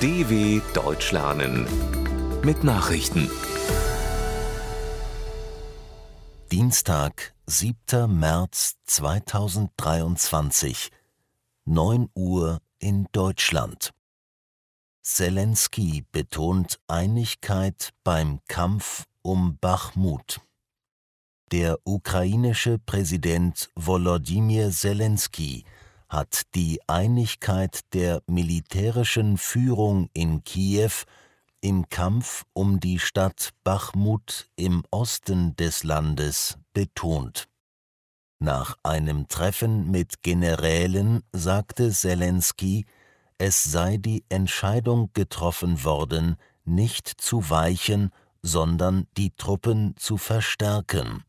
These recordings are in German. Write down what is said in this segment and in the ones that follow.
DW Deutsch lernen mit Nachrichten. Dienstag, 7. März 2023, 9 Uhr in Deutschland. Zelensky betont Einigkeit beim Kampf um Bachmut. Der ukrainische Präsident Volodymyr Zelensky hat die Einigkeit der militärischen Führung in Kiew im Kampf um die Stadt Bachmut im Osten des Landes betont. Nach einem Treffen mit Generälen sagte Zelensky, es sei die Entscheidung getroffen worden, nicht zu weichen, sondern die Truppen zu verstärken.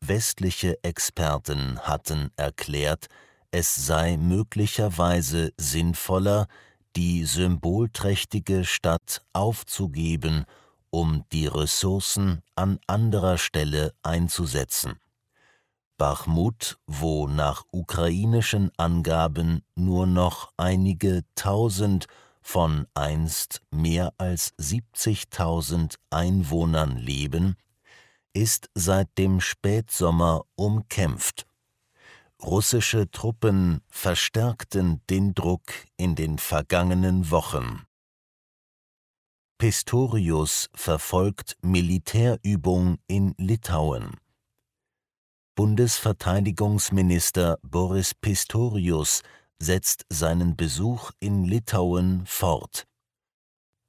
Westliche Experten hatten erklärt, es sei möglicherweise sinnvoller, die symbolträchtige Stadt aufzugeben, um die Ressourcen an anderer Stelle einzusetzen. Bachmut, wo nach ukrainischen Angaben nur noch einige tausend von einst mehr als 70.000 Einwohnern leben, ist seit dem Spätsommer umkämpft. Russische Truppen verstärkten den Druck in den vergangenen Wochen. Pistorius verfolgt Militärübung in Litauen. Bundesverteidigungsminister Boris Pistorius setzt seinen Besuch in Litauen fort.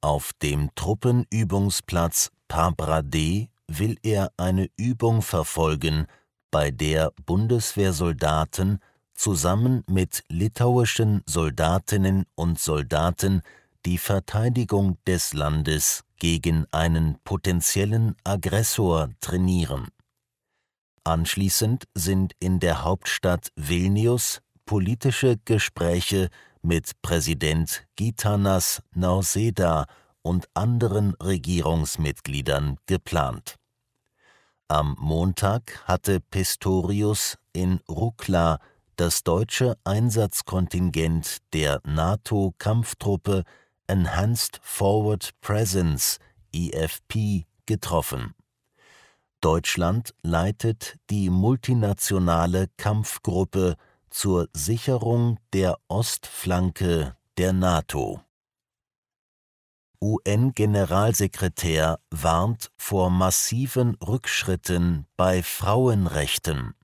Auf dem Truppenübungsplatz Pabrade will er eine Übung verfolgen, bei der Bundeswehrsoldaten zusammen mit litauischen Soldatinnen und Soldaten die Verteidigung des Landes gegen einen potenziellen Aggressor trainieren. Anschließend sind in der Hauptstadt Vilnius politische Gespräche mit Präsident Gitanas Nauseda und anderen Regierungsmitgliedern geplant. Am Montag hatte Pistorius in Rukla das deutsche Einsatzkontingent der NATO-Kampftruppe Enhanced Forward Presence EFP getroffen. Deutschland leitet die multinationale Kampfgruppe zur Sicherung der Ostflanke der NATO. UN-Generalsekretär warnt vor massiven Rückschritten bei Frauenrechten.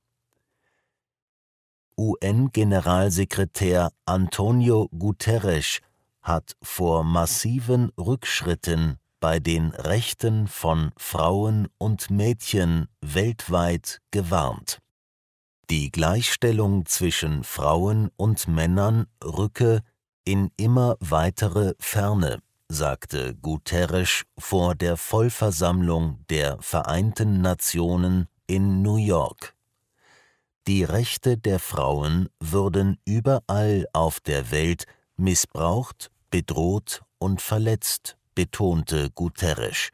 UN-Generalsekretär Antonio Guterres hat vor massiven Rückschritten bei den Rechten von Frauen und Mädchen weltweit gewarnt. Die Gleichstellung zwischen Frauen und Männern rücke in immer weitere Ferne sagte Guterres vor der Vollversammlung der Vereinten Nationen in New York. Die Rechte der Frauen würden überall auf der Welt missbraucht, bedroht und verletzt, betonte Guterres.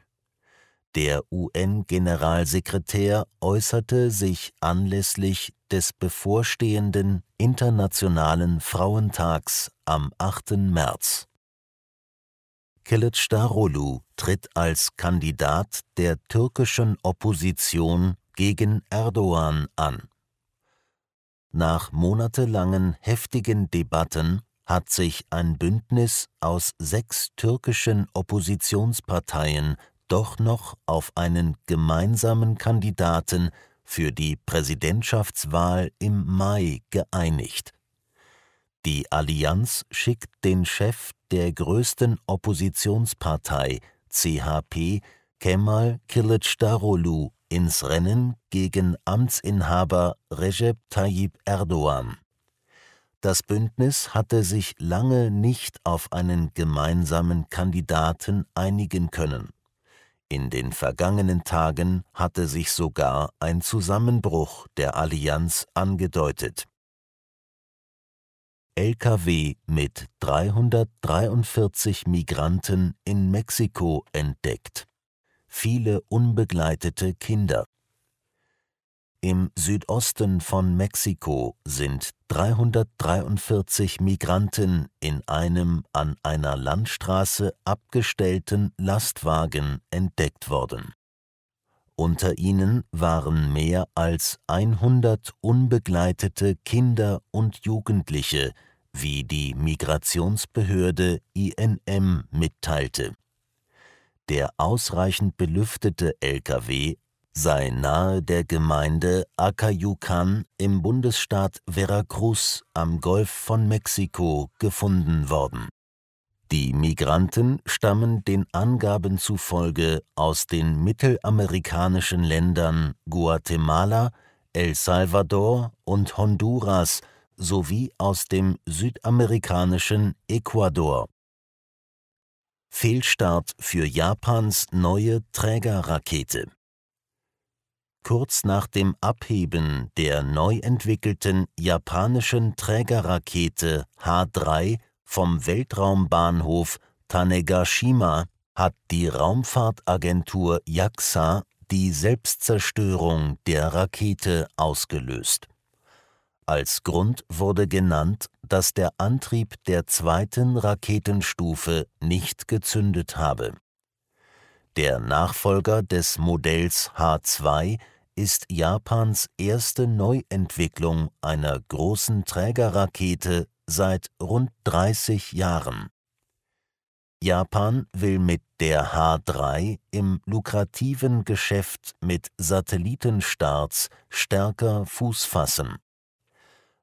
Der UN-Generalsekretär äußerte sich anlässlich des bevorstehenden Internationalen Frauentags am 8. März. Kılıçdaroğlu tritt als Kandidat der türkischen Opposition gegen Erdogan an. Nach monatelangen heftigen Debatten hat sich ein Bündnis aus sechs türkischen Oppositionsparteien doch noch auf einen gemeinsamen Kandidaten für die Präsidentschaftswahl im Mai geeinigt. Die Allianz schickt den Chef der größten Oppositionspartei CHP Kemal Kılıçdaroğlu ins Rennen gegen Amtsinhaber Recep Tayyip Erdogan. Das Bündnis hatte sich lange nicht auf einen gemeinsamen Kandidaten einigen können. In den vergangenen Tagen hatte sich sogar ein Zusammenbruch der Allianz angedeutet. LKW mit 343 Migranten in Mexiko entdeckt. Viele unbegleitete Kinder. Im Südosten von Mexiko sind 343 Migranten in einem an einer Landstraße abgestellten Lastwagen entdeckt worden. Unter ihnen waren mehr als 100 unbegleitete Kinder und Jugendliche, wie die Migrationsbehörde INM mitteilte. Der ausreichend belüftete Lkw sei nahe der Gemeinde Acayucan im Bundesstaat Veracruz am Golf von Mexiko gefunden worden. Die Migranten stammen den Angaben zufolge aus den mittelamerikanischen Ländern Guatemala, El Salvador und Honduras sowie aus dem südamerikanischen Ecuador. Fehlstart für Japans neue Trägerrakete Kurz nach dem Abheben der neu entwickelten japanischen Trägerrakete H3 vom Weltraumbahnhof Tanegashima hat die Raumfahrtagentur JAXA die Selbstzerstörung der Rakete ausgelöst. Als Grund wurde genannt, dass der Antrieb der zweiten Raketenstufe nicht gezündet habe. Der Nachfolger des Modells H2 ist Japans erste Neuentwicklung einer großen Trägerrakete seit rund 30 Jahren. Japan will mit der H3 im lukrativen Geschäft mit Satellitenstarts stärker Fuß fassen.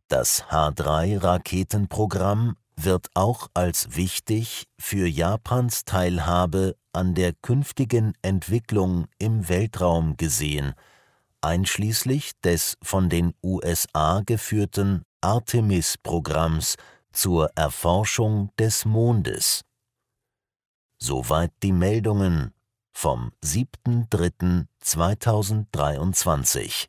Das H3-Raketenprogramm wird auch als wichtig für Japans Teilhabe an der künftigen Entwicklung im Weltraum gesehen, einschließlich des von den USA geführten Artemis-Programms zur Erforschung des Mondes. Soweit die Meldungen vom 7.3.2023.